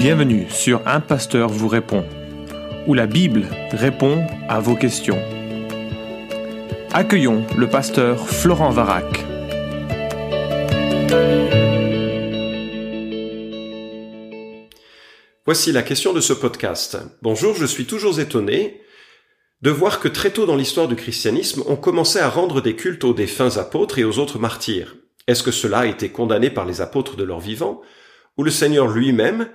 Bienvenue sur Un Pasteur vous répond, où la Bible répond à vos questions. Accueillons le pasteur Florent Varac. Voici la question de ce podcast. Bonjour, je suis toujours étonné de voir que très tôt dans l'histoire du christianisme, on commençait à rendre des cultes aux défunts apôtres et aux autres martyrs. Est-ce que cela a été condamné par les apôtres de leur vivant Ou le Seigneur lui-même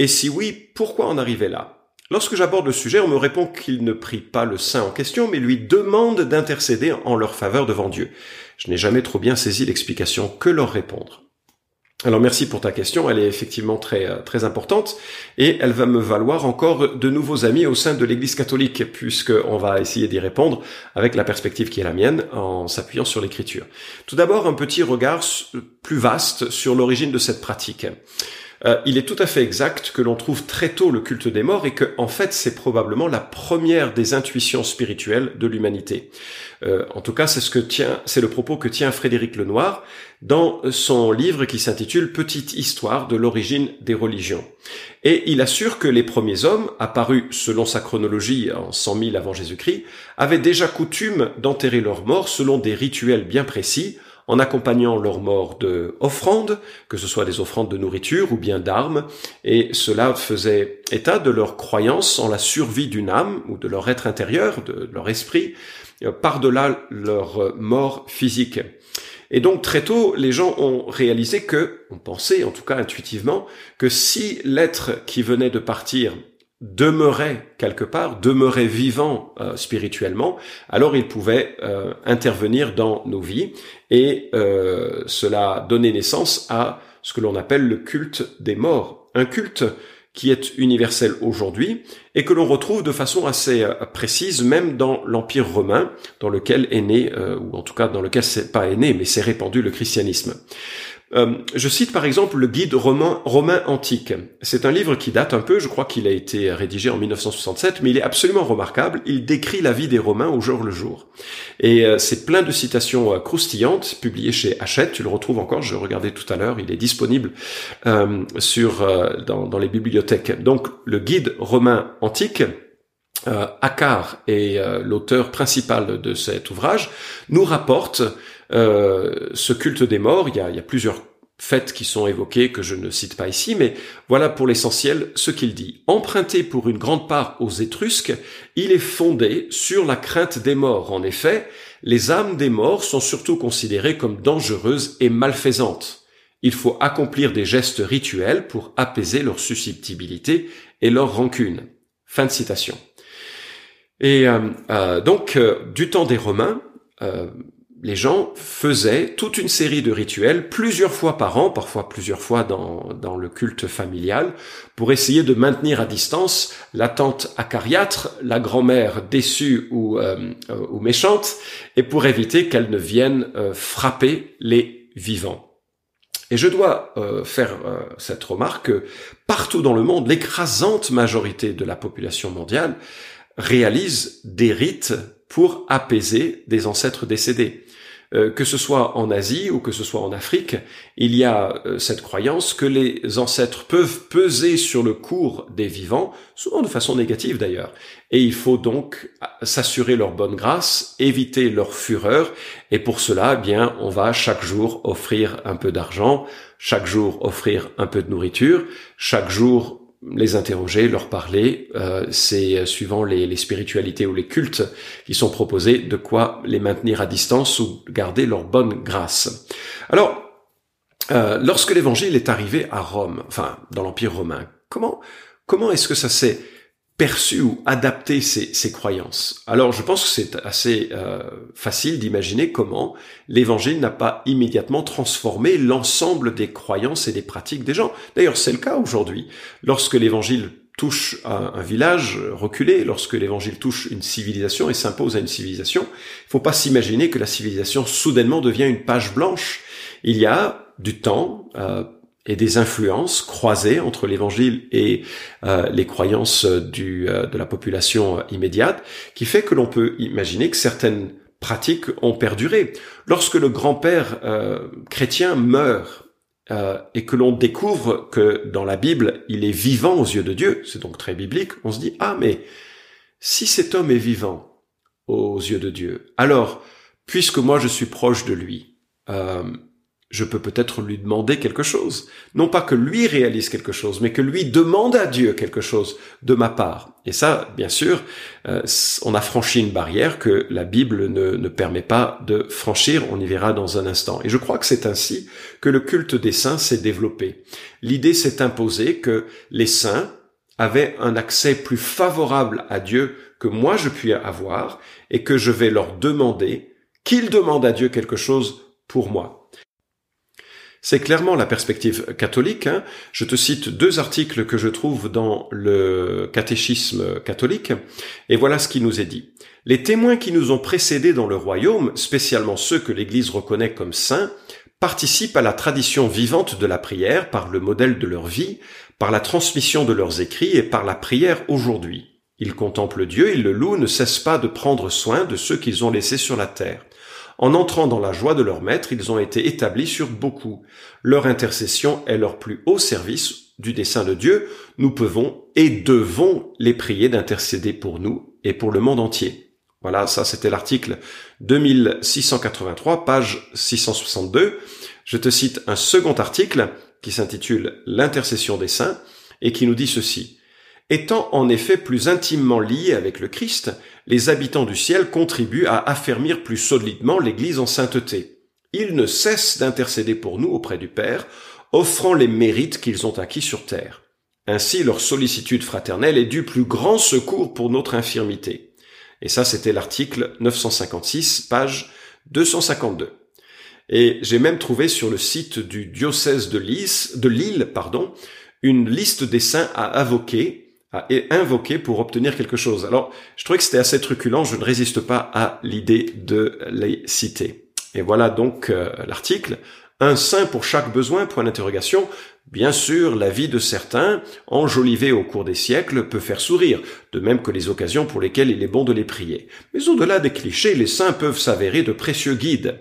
Et si oui, pourquoi en arriver là? Lorsque j'aborde le sujet, on me répond qu'il ne prie pas le saint en question, mais lui demande d'intercéder en leur faveur devant Dieu. Je n'ai jamais trop bien saisi l'explication. Que leur répondre alors merci pour ta question, elle est effectivement très euh, très importante et elle va me valoir encore de nouveaux amis au sein de l'Église catholique puisque on va essayer d'y répondre avec la perspective qui est la mienne en s'appuyant sur l'Écriture. Tout d'abord un petit regard plus vaste sur l'origine de cette pratique. Euh, il est tout à fait exact que l'on trouve très tôt le culte des morts et que, en fait, c'est probablement la première des intuitions spirituelles de l'humanité. Euh, en tout cas, c'est ce que tient, c'est le propos que tient Frédéric Lenoir dans son livre qui s'intitule Petite histoire de l'origine des religions. Et il assure que les premiers hommes, apparus selon sa chronologie en 100 000 avant Jésus-Christ, avaient déjà coutume d'enterrer leurs morts selon des rituels bien précis, en accompagnant leur mort de offrandes, que ce soit des offrandes de nourriture ou bien d'armes, et cela faisait état de leur croyance en la survie d'une âme ou de leur être intérieur, de leur esprit, euh, par-delà leur mort physique. Et donc très tôt, les gens ont réalisé que, on pensait en tout cas intuitivement, que si l'être qui venait de partir demeurait quelque part, demeurait vivant euh, spirituellement, alors il pouvait euh, intervenir dans nos vies et euh, cela donnait naissance à ce que l'on appelle le culte des morts, un culte qui est universel aujourd'hui et que l'on retrouve de façon assez précise même dans l'Empire romain, dans lequel est né, ou en tout cas dans lequel c'est pas né, mais s'est répandu le christianisme. Euh, je cite par exemple le guide romain, antique. C'est un livre qui date un peu, je crois qu'il a été rédigé en 1967, mais il est absolument remarquable. Il décrit la vie des Romains au jour le jour. Et euh, c'est plein de citations euh, croustillantes, publiées chez Hachette, tu le retrouves encore, je regardais tout à l'heure, il est disponible dans, les bibliothèques. Donc le guide romain antique, euh, est l'auteur principal de cet ouvrage, nous rapporte euh, ce culte des morts, il y a, plusieurs faits qui sont évoqués que je ne cite pas ici, mais voilà pour l'essentiel ce qu'il dit. Emprunté pour une grande part aux Étrusques, il est fondé sur la crainte des morts. En effet, les âmes des morts sont surtout considérées comme dangereuses et malfaisantes. Il faut accomplir des gestes rituels pour apaiser leur susceptibilité et leur rancune. Fin de citation. Et euh, euh, donc, du temps des Romains, les gens faisaient toute une série de rituels plusieurs fois par an, parfois plusieurs fois dans, le culte familial, pour essayer de maintenir à distance la tante acariâtre, la grand-mère déçue ou, euh, euh, méchante, et pour éviter qu'elle ne vienne euh, frapper les vivants. Et je dois faire cette remarque partout dans le monde, l'écrasante majorité de la population mondiale réalise des rites pour apaiser des ancêtres décédés. Euh, que ce soit en Asie ou que ce soit en Afrique, il y a euh, cette croyance que les ancêtres peuvent peser sur le cours des vivants, souvent de façon négative d'ailleurs, et il faut donc s'assurer leur bonne grâce, éviter leur fureur, et pour cela, eh bien, on va chaque jour offrir un peu d'argent, chaque jour offrir un peu de nourriture, chaque jour les interroger, leur parler. Euh, c'est euh, suivant les, spiritualités ou les cultes qui sont proposés de quoi les maintenir à distance ou garder leur bonne grâce. Alors, euh, lorsque l'Évangile est arrivé à Rome, enfin dans l'Empire romain, comment comment est-ce que ça s'est perçu ou adapté ces, croyances. Alors je pense que c'est assez euh, facile d'imaginer comment l'évangile n'a pas immédiatement transformé l'ensemble des croyances et des pratiques des gens. D'ailleurs c'est le cas aujourd'hui. Lorsque l'évangile touche un, un, village reculé, lorsque l'évangile touche une civilisation et s'impose à une civilisation, il faut pas s'imaginer que la civilisation soudainement devient une page blanche. Il y a du temps, euh, et des influences croisées entre l'évangile et euh, les croyances du, euh, de la population immédiate, qui fait que l'on peut imaginer que certaines pratiques ont perduré. Lorsque le grand-père euh, chrétien meurt, euh, et que l'on découvre que dans la Bible, il est vivant aux yeux de Dieu, c'est donc très biblique, on se dit, ah mais si cet homme est vivant aux yeux de Dieu, alors, puisque moi je suis proche de lui, euh, je peux peut-être lui demander quelque chose. Non pas que lui réalise quelque chose, mais que lui demande à Dieu quelque chose de ma part. Et ça, bien sûr, euh, on a franchi une barrière que la Bible ne, ne permet pas de franchir, on y verra dans un instant. Et je crois que c'est ainsi que le culte des saints s'est développé. L'idée s'est imposée que les saints avaient un accès plus favorable à Dieu que moi je puis avoir, et que je vais leur demander qu'ils demandent à Dieu quelque chose pour moi. C'est clairement la perspective catholique. Hein. Je te cite deux articles que je trouve dans le catéchisme catholique, et voilà ce qui nous est dit. Les témoins qui nous ont précédés dans le royaume, spécialement ceux que l'Église reconnaît comme saints, participent à la tradition vivante de la prière par le modèle de leur vie, par la transmission de leurs écrits et par la prière aujourd'hui. Ils contemplent Dieu, ils le louent, ne cessent pas de prendre soin de ceux qu'ils ont laissés sur la terre. En entrant dans la joie de leur maître, ils ont été établis sur beaucoup. Leur intercession est leur plus haut service du dessein de Dieu. Nous pouvons et devons les prier d'intercéder pour nous et pour le monde entier. Voilà, ça c'était l'article 2683, page 662. Je te cite un second article qui s'intitule L'intercession des saints et qui nous dit ceci. Étant en effet plus intimement liés avec le Christ, les habitants du ciel contribuent à affermir plus solidement l'Église en sainteté. Ils ne cessent d'intercéder pour nous auprès du Père, offrant les mérites qu'ils ont acquis sur terre. Ainsi leur sollicitude fraternelle est du plus grand secours pour notre infirmité. Et ça, c'était l'article 956, page 252. Et j'ai même trouvé sur le site du diocèse de de Lille pardon, une liste des saints à invoquer à invoquer pour obtenir quelque chose. Alors, je trouvais que c'était assez truculent, je ne résiste pas à l'idée de les citer. Et voilà donc euh, l'article. Un saint pour chaque besoin, point d'interrogation. Bien sûr, la vie de certains, enjolivée au cours des siècles, peut faire sourire, de même que les occasions pour lesquelles il est bon de les prier. Mais au-delà des clichés, les saints peuvent s'avérer de précieux guides.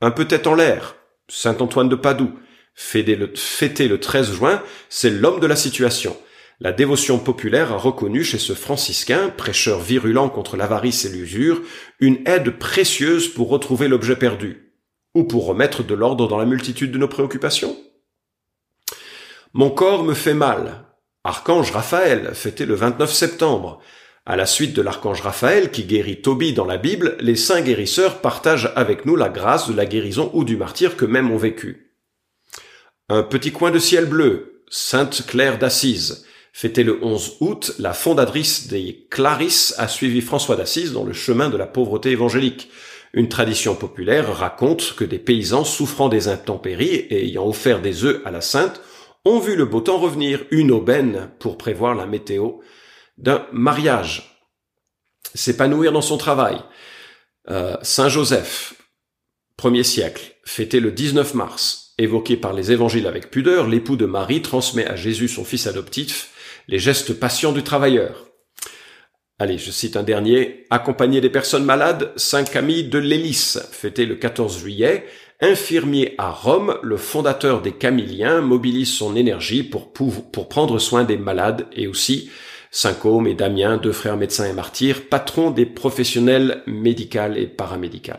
Un peut-être en l'air, Saint Antoine de Padoue, fêté le, fêté le 13 juin, c'est l'homme de la situation. La dévotion populaire a reconnu chez ce franciscain, prêcheur virulent contre l'avarice et l'usure, une aide précieuse pour retrouver l'objet perdu, ou pour remettre de l'ordre dans la multitude de nos préoccupations. Mon corps me fait mal. Archange Raphaël, fêté le 29 septembre. À la suite de l'archange Raphaël qui guérit Tobie dans la Bible, les saints guérisseurs partagent avec nous la grâce de la guérison ou du martyr que mêmes ont vécu. Un petit coin de ciel bleu, Sainte Claire d'Assise, Fêté le 11 août, la fondatrice des Clarisses a suivi François d'Assise dans le chemin de la pauvreté évangélique. Une tradition populaire raconte que des paysans souffrant des intempéries et ayant offert des œufs à la sainte ont vu le beau temps revenir, une aubaine pour prévoir la météo d'un mariage. S'épanouir dans son travail. Euh, Saint Joseph, premier siècle, fêté le 19 mars, évoqué par les évangiles avec pudeur, l'époux de Marie transmet à Jésus son fils adoptif, les gestes patients du travailleur. Allez, je cite un dernier. Accompagner des personnes malades, Saint Camille de Lélis, fêté le 14 juillet. Infirmier à Rome, le fondateur des Camilliens mobilise son énergie pour, prendre soin des malades et aussi Saint Côme et Damien, deux frères médecins et martyrs, patrons des professionnels médicaux et paramédicaux.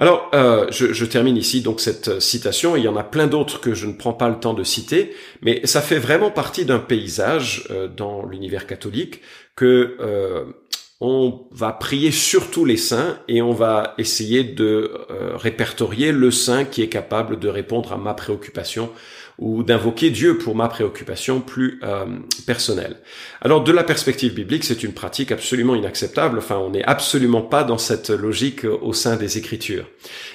Alors, euh, je, termine ici donc cette citation. Il y en a plein d'autres que je ne prends pas le temps de citer, mais ça fait vraiment partie d'un paysage euh, dans l'univers catholique que euh, on va prier surtout les saints et on va essayer de répertorier le saint qui est capable de répondre à ma préoccupation ou d'invoquer Dieu pour ma préoccupation plus euh, personnelle. Alors de la perspective biblique, c'est une pratique absolument inacceptable. Enfin, on n'est absolument pas dans cette logique au sein des Écritures.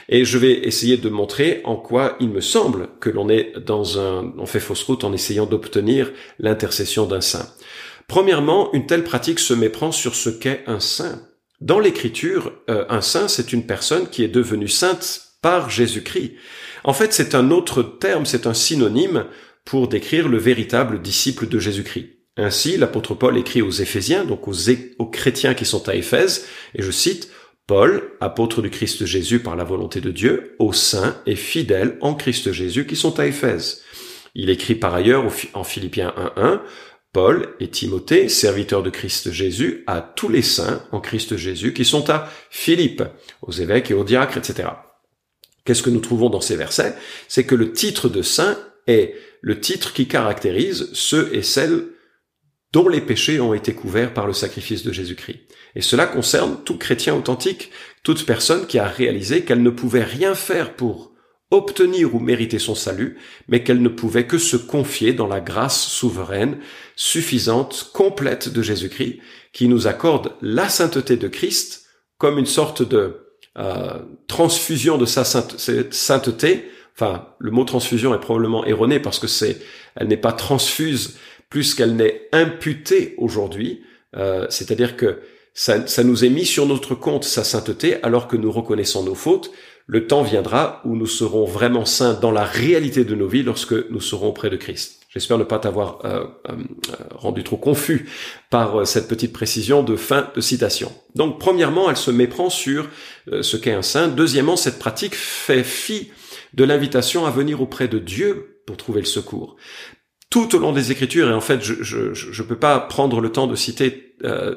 Et je vais essayer de montrer en quoi il me semble que l'on est dans un, on fait fausse route en essayant d'obtenir l'intercession d'un saint. Premièrement, une telle pratique se méprend sur ce qu'est un saint. Dans l'Écriture, euh, un saint, c'est une personne qui est devenue sainte par Jésus-Christ. En fait, c'est un autre terme, c'est un synonyme pour décrire le véritable disciple de Jésus-Christ. Ainsi, l'apôtre Paul écrit aux Éphésiens, donc aux, chrétiens qui sont à Éphèse, et je cite, Paul, apôtre du Christ Jésus par la volonté de Dieu, aux saints et fidèles en Christ Jésus qui sont à Éphèse. Il écrit par ailleurs en Philippiens 1.1, Paul et Timothée, serviteurs de Christ Jésus, à tous les saints en Christ Jésus qui sont à Philippe, aux évêques et aux diacres, etc. Qu'est-ce que nous trouvons dans ces versets? C'est que le titre de saint est le titre qui caractérise ceux et celles dont les péchés ont été couverts par le sacrifice de Jésus-Christ. Et cela concerne tout chrétien authentique, toute personne qui a réalisé qu'elle ne pouvait rien faire pour obtenir ou mériter son salut, mais qu'elle ne pouvait que se confier dans la grâce souveraine, suffisante, complète de Jésus-Christ, qui nous accorde la sainteté de Christ comme une sorte de euh, transfusion de sa sainteté. Enfin, le mot transfusion est probablement erroné parce que c'est, elle n'est pas transfuse plus qu'elle n'est imputée aujourd'hui. Euh, c'est-à-dire que ça, ça nous est mis sur notre compte sa sainteté alors que nous reconnaissons nos fautes. Le temps viendra où nous serons vraiment saints dans la réalité de nos vies lorsque nous serons auprès de Christ. J'espère ne pas t'avoir euh, euh, rendu trop confus par euh, cette petite précision de fin de citation. Donc premièrement, elle se méprend sur ce qu'est un saint. Deuxièmement, cette pratique fait fi de l'invitation à venir auprès de Dieu pour trouver le secours. Tout au long des Écritures, et en fait, je ne peux pas prendre le temps de citer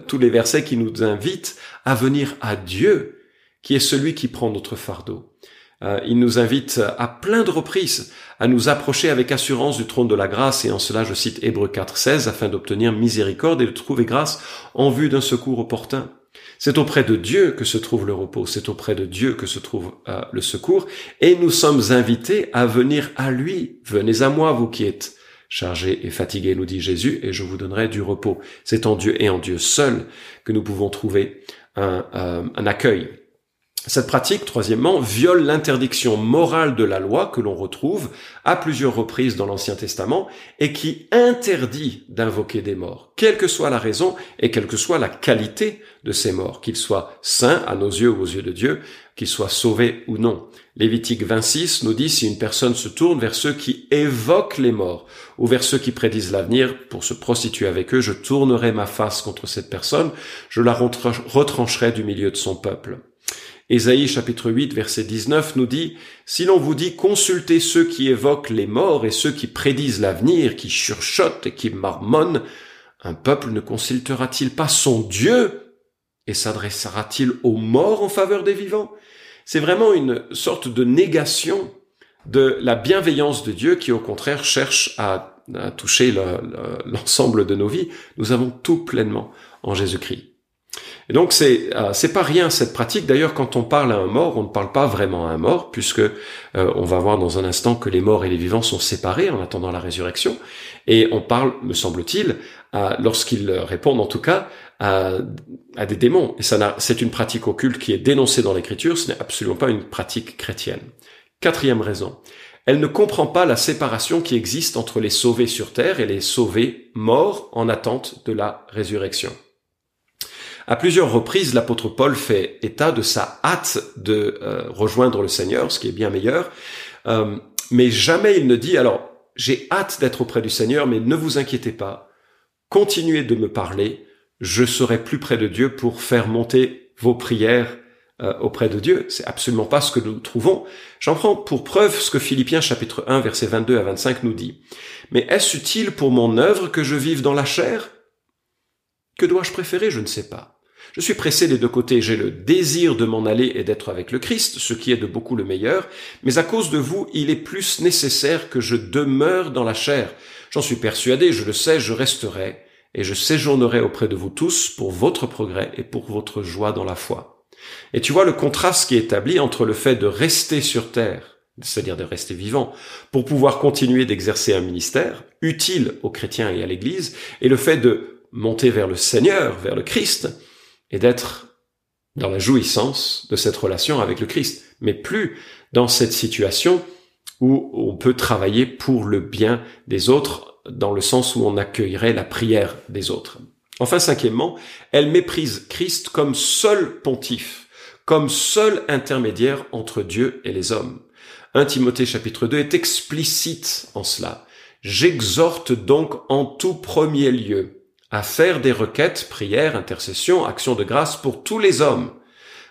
tous les versets qui nous invitent à venir à Dieu, qui est celui qui prend notre fardeau. Euh, il nous invite à plein de reprises à nous approcher avec assurance du trône de la grâce, et en cela je cite Hébreux 4.16, afin d'obtenir miséricorde et de trouver grâce en vue d'un secours opportun. C'est auprès de Dieu que se trouve le repos, c'est auprès de Dieu que se trouve euh, le secours, et nous sommes invités à venir à lui. Venez à moi, vous qui êtes chargés et fatigués, nous dit Jésus, et je vous donnerai du repos. C'est en Dieu et en Dieu seul que nous pouvons trouver un, euh, un accueil. Cette pratique, troisièmement, viole l'interdiction morale de la loi que l'on retrouve à plusieurs reprises dans l'Ancien Testament et qui interdit d'invoquer des morts, quelle que soit la raison et quelle que soit la qualité de ces morts, qu'ils soient saints à nos yeux ou aux yeux de Dieu, qu'ils soient sauvés ou non. Lévitique 26 nous dit si une personne se tourne vers ceux qui évoquent les morts ou vers ceux qui prédisent l'avenir pour se prostituer avec eux, je tournerai ma face contre cette personne, je la retrancherai du milieu de son peuple. Ésaïe chapitre 8 verset 19 nous dit, Si l'on vous dit consultez ceux qui évoquent les morts et ceux qui prédisent l'avenir, qui chuchotent et qui marmonnent, un peuple ne consultera-t-il pas son Dieu et s'adressera-t-il aux morts en faveur des vivants? C'est vraiment une sorte de négation de la bienveillance de Dieu qui au contraire cherche à, toucher l'ensemble de nos vies. Nous avons tout pleinement en Jésus-Christ. Et donc c'est euh, c'est pas rien cette pratique. D'ailleurs, quand on parle à un mort, on ne parle pas vraiment à un mort, puisque euh, on va voir dans un instant que les morts et les vivants sont séparés en attendant la résurrection. Et on parle, me semble-t-il, lorsqu'ils répondent en tout cas à, à des démons. Et ça c'est une pratique occulte qui est dénoncée dans l'Écriture. Ce n'est absolument pas une pratique chrétienne. Quatrième raison. Elle ne comprend pas la séparation qui existe entre les sauvés sur terre et les sauvés morts en attente de la résurrection. À plusieurs reprises, l'apôtre Paul fait état de sa hâte de euh, rejoindre le Seigneur, ce qui est bien meilleur, euh, mais jamais il ne dit, alors, j'ai hâte d'être auprès du Seigneur, mais ne vous inquiétez pas, continuez de me parler, je serai plus près de Dieu pour faire monter vos prières euh, auprès de Dieu. C'est absolument pas ce que nous trouvons. J'en prends pour preuve ce que Philippiens chapitre 1 verset 22 à 25 nous dit. Mais est-ce utile pour mon œuvre que je vive dans la chair? Que dois-je préférer? Je ne sais pas. Je suis pressé des deux côtés, j'ai le désir de m'en aller et d'être avec le Christ, ce qui est de beaucoup le meilleur, mais à cause de vous, il est plus nécessaire que je demeure dans la chair. J'en suis persuadé, je le sais, je resterai, et je séjournerai auprès de vous tous pour votre progrès et pour votre joie dans la foi. Et tu vois le contraste qui est établi entre le fait de rester sur terre, c'est-à-dire de rester vivant, pour pouvoir continuer d'exercer un ministère utile aux chrétiens et à l'Église, et le fait de monter vers le Seigneur, vers le Christ, et d'être dans la jouissance de cette relation avec le Christ, mais plus dans cette situation où on peut travailler pour le bien des autres, dans le sens où on accueillerait la prière des autres. Enfin, cinquièmement, elle méprise Christ comme seul pontife, comme seul intermédiaire entre Dieu et les hommes. 1 Timothée chapitre 2 est explicite en cela. J'exhorte donc en tout premier lieu à faire des requêtes, prières, intercessions, actions de grâce pour tous les hommes,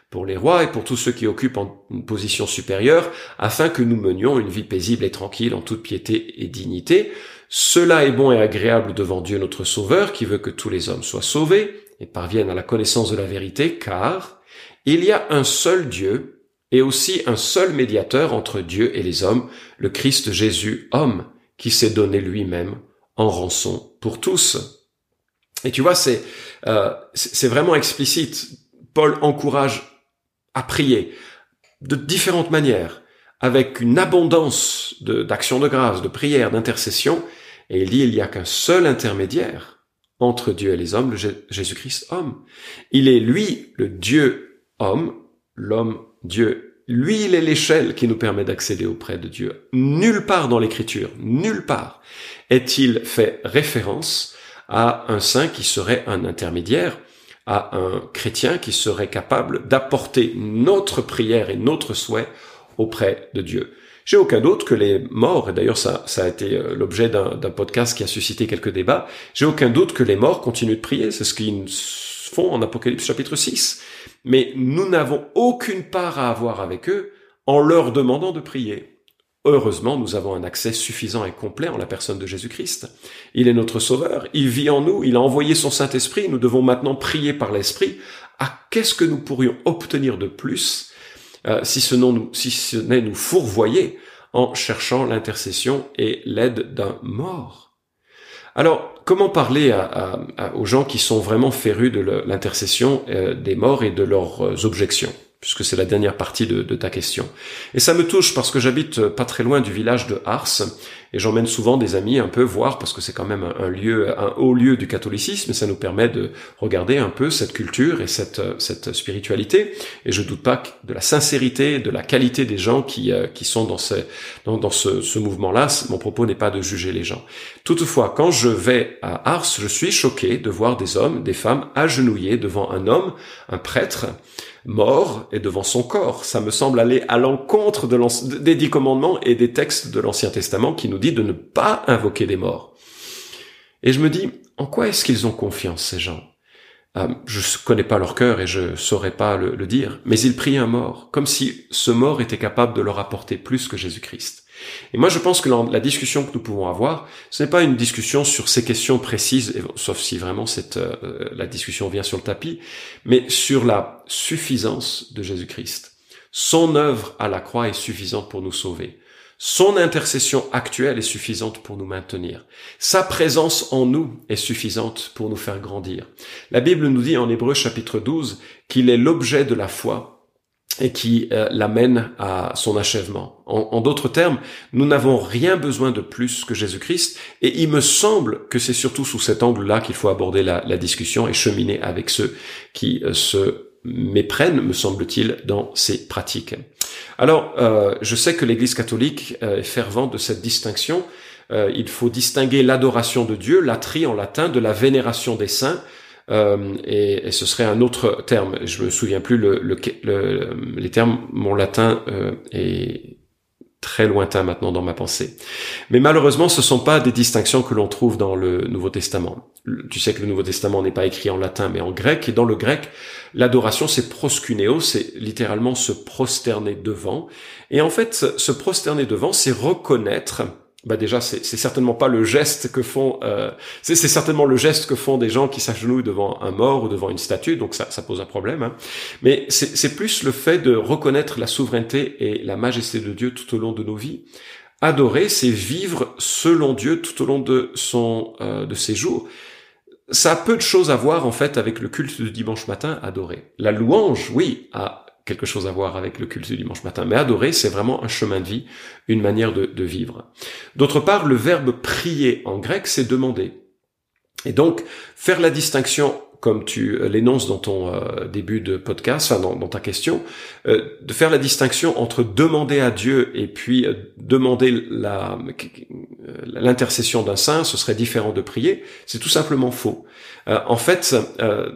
pour les rois et pour tous ceux qui occupent une position supérieure, afin que nous menions une vie paisible et tranquille en toute piété et dignité. Cela est bon et agréable devant Dieu notre Sauveur, qui veut que tous les hommes soient sauvés et parviennent à la connaissance de la vérité, car il y a un seul Dieu et aussi un seul médiateur entre Dieu et les hommes, le Christ Jésus, homme, qui s'est donné lui-même en rançon pour tous. Et tu vois, c'est euh, c'est vraiment explicite. Paul encourage à prier de différentes manières, avec une abondance d'actions de, grâce, de prières, d'intercession, et il dit il n'y a qu'un seul intermédiaire entre Dieu et les hommes, le Jésus-Christ homme. Il est lui le Dieu homme, l'homme Dieu. Lui, il est l'échelle qui nous permet d'accéder auprès de Dieu. Nulle part dans l'écriture, nulle part est-il fait référence à un saint qui serait un intermédiaire, à un chrétien qui serait capable d'apporter notre prière et notre souhait auprès de Dieu. J'ai aucun doute que les morts, et d'ailleurs ça, a été euh, l'objet d'un podcast qui a suscité quelques débats, j'ai aucun doute que les morts continuent de prier, c'est ce qu'ils font en Apocalypse chapitre 6. Mais nous n'avons aucune part à avoir avec eux en leur demandant de prier. Heureusement, nous avons un accès suffisant et complet en la personne de Jésus-Christ. Il est notre Sauveur, il vit en nous, il a envoyé son Saint-Esprit, nous devons maintenant prier par l'Esprit. À qu'est-ce que nous pourrions obtenir de plus euh, si ce n'est nous fourvoyer en cherchant l'intercession et l'aide d'un mort? Alors, comment parler aux gens qui sont vraiment férus de l'intercession euh, des morts et de leurs euh, objections? Puisque c'est la dernière partie de, ta question. Et ça me touche parce que j'habite pas très loin du village de Ars, et j'emmène souvent des amis un peu voir, parce que c'est quand même un, lieu, un haut lieu du catholicisme, et ça nous permet de regarder un peu cette culture et cette, cette spiritualité. Et je doute pas de la sincérité, de la qualité des gens qui, euh, qui sont dans, dans, ce mouvement-là. Mon propos n'est pas de juger les gens. Toutefois, quand je vais à Ars, je suis choqué de voir des hommes, des femmes agenouillés devant un homme, un prêtre, mort et devant son corps. Ça me semble aller à l'encontre de des dix commandements et des textes de l'Ancien Testament qui nous dit de ne pas invoquer des morts. Et je me dis, en quoi est-ce qu'ils ont confiance, ces gens? Euh, Je connais pas leur cœur et je saurais pas le, le dire, mais ils prient un mort, comme si ce mort était capable de leur apporter plus que Jésus-Christ. Et moi, je pense que la, discussion que nous pouvons avoir, ce n'est pas une discussion sur ces questions précises, sauf si vraiment euh, la discussion vient sur le tapis, mais sur la suffisance de Jésus-Christ. Son œuvre à la croix est suffisante pour nous sauver. Son intercession actuelle est suffisante pour nous maintenir. Sa présence en nous est suffisante pour nous faire grandir. La Bible nous dit en Hébreu chapitre 12 qu'il est l'objet de la foi et qui euh, l'amène à son achèvement. En, d'autres termes, nous n'avons rien besoin de plus que Jésus-Christ, et il me semble que c'est surtout sous cet angle-là qu'il faut aborder la, discussion et cheminer avec ceux qui euh, se méprennent, me semble-t-il, dans ces pratiques. Alors, euh, je sais que l'Église catholique est fervente de cette distinction. il faut distinguer l'adoration de Dieu, latrie en latin, de la vénération des saints, euh, et, ce serait un autre terme. Je me souviens plus le, le, les termes. Mon latin euh, est très lointain maintenant dans ma pensée. Mais malheureusement, ce sont pas des distinctions que l'on trouve dans le Nouveau Testament. Tu sais que le Nouveau Testament n'est pas écrit en latin, mais en grec. Et dans le grec, l'adoration, c'est proskuneo, c'est littéralement se prosterner devant. Et en fait, se prosterner devant, c'est reconnaître bah déjà c'est certainement pas le geste que font euh, c'est certainement le geste que font des gens qui s'agenouillent devant un mort ou devant une statue donc ça, ça pose un problème hein. mais c'est plus le fait de reconnaître la souveraineté et la majesté de Dieu tout au long de nos vies. Adorer c'est vivre selon Dieu tout au long de son euh, de ses jours. Ça a peu de choses à voir en fait avec le culte du dimanche matin adorer. La louange oui a quelque chose à voir avec le culte du dimanche matin. Mais adorer, c'est vraiment un chemin de vie, une manière de, vivre. D'autre part, le verbe prier en grec, c'est demander. Et donc, faire la distinction comme tu euh, l'énonces dans ton euh, début de podcast, enfin dans, ta question, euh, de faire la distinction entre demander à Dieu et puis demander la l'intercession d'un saint, ce serait différent de prier. C'est tout simplement faux. en fait,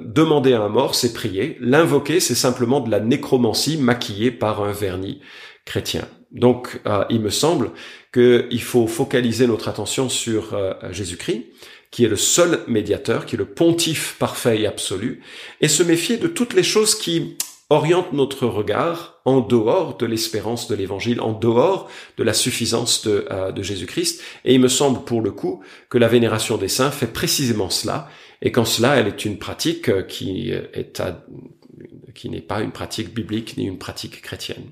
demander à un mort, c'est prier. L'invoquer, c'est simplement de la nécromancie maquillée par un vernis chrétien. Donc, il me semble qu'il faut focaliser notre attention sur Jésus-Christ qui est le seul médiateur, qui est le pontife parfait et absolu, et se méfier de toutes les choses qui oriente notre regard en dehors de l'espérance de l'évangile, en dehors de la suffisance de, euh, Jésus-Christ. Et il me semble pour le coup que la vénération des saints fait précisément cela, et qu'en cela elle est une pratique euh, qui n'est pas une pratique biblique ni une pratique chrétienne.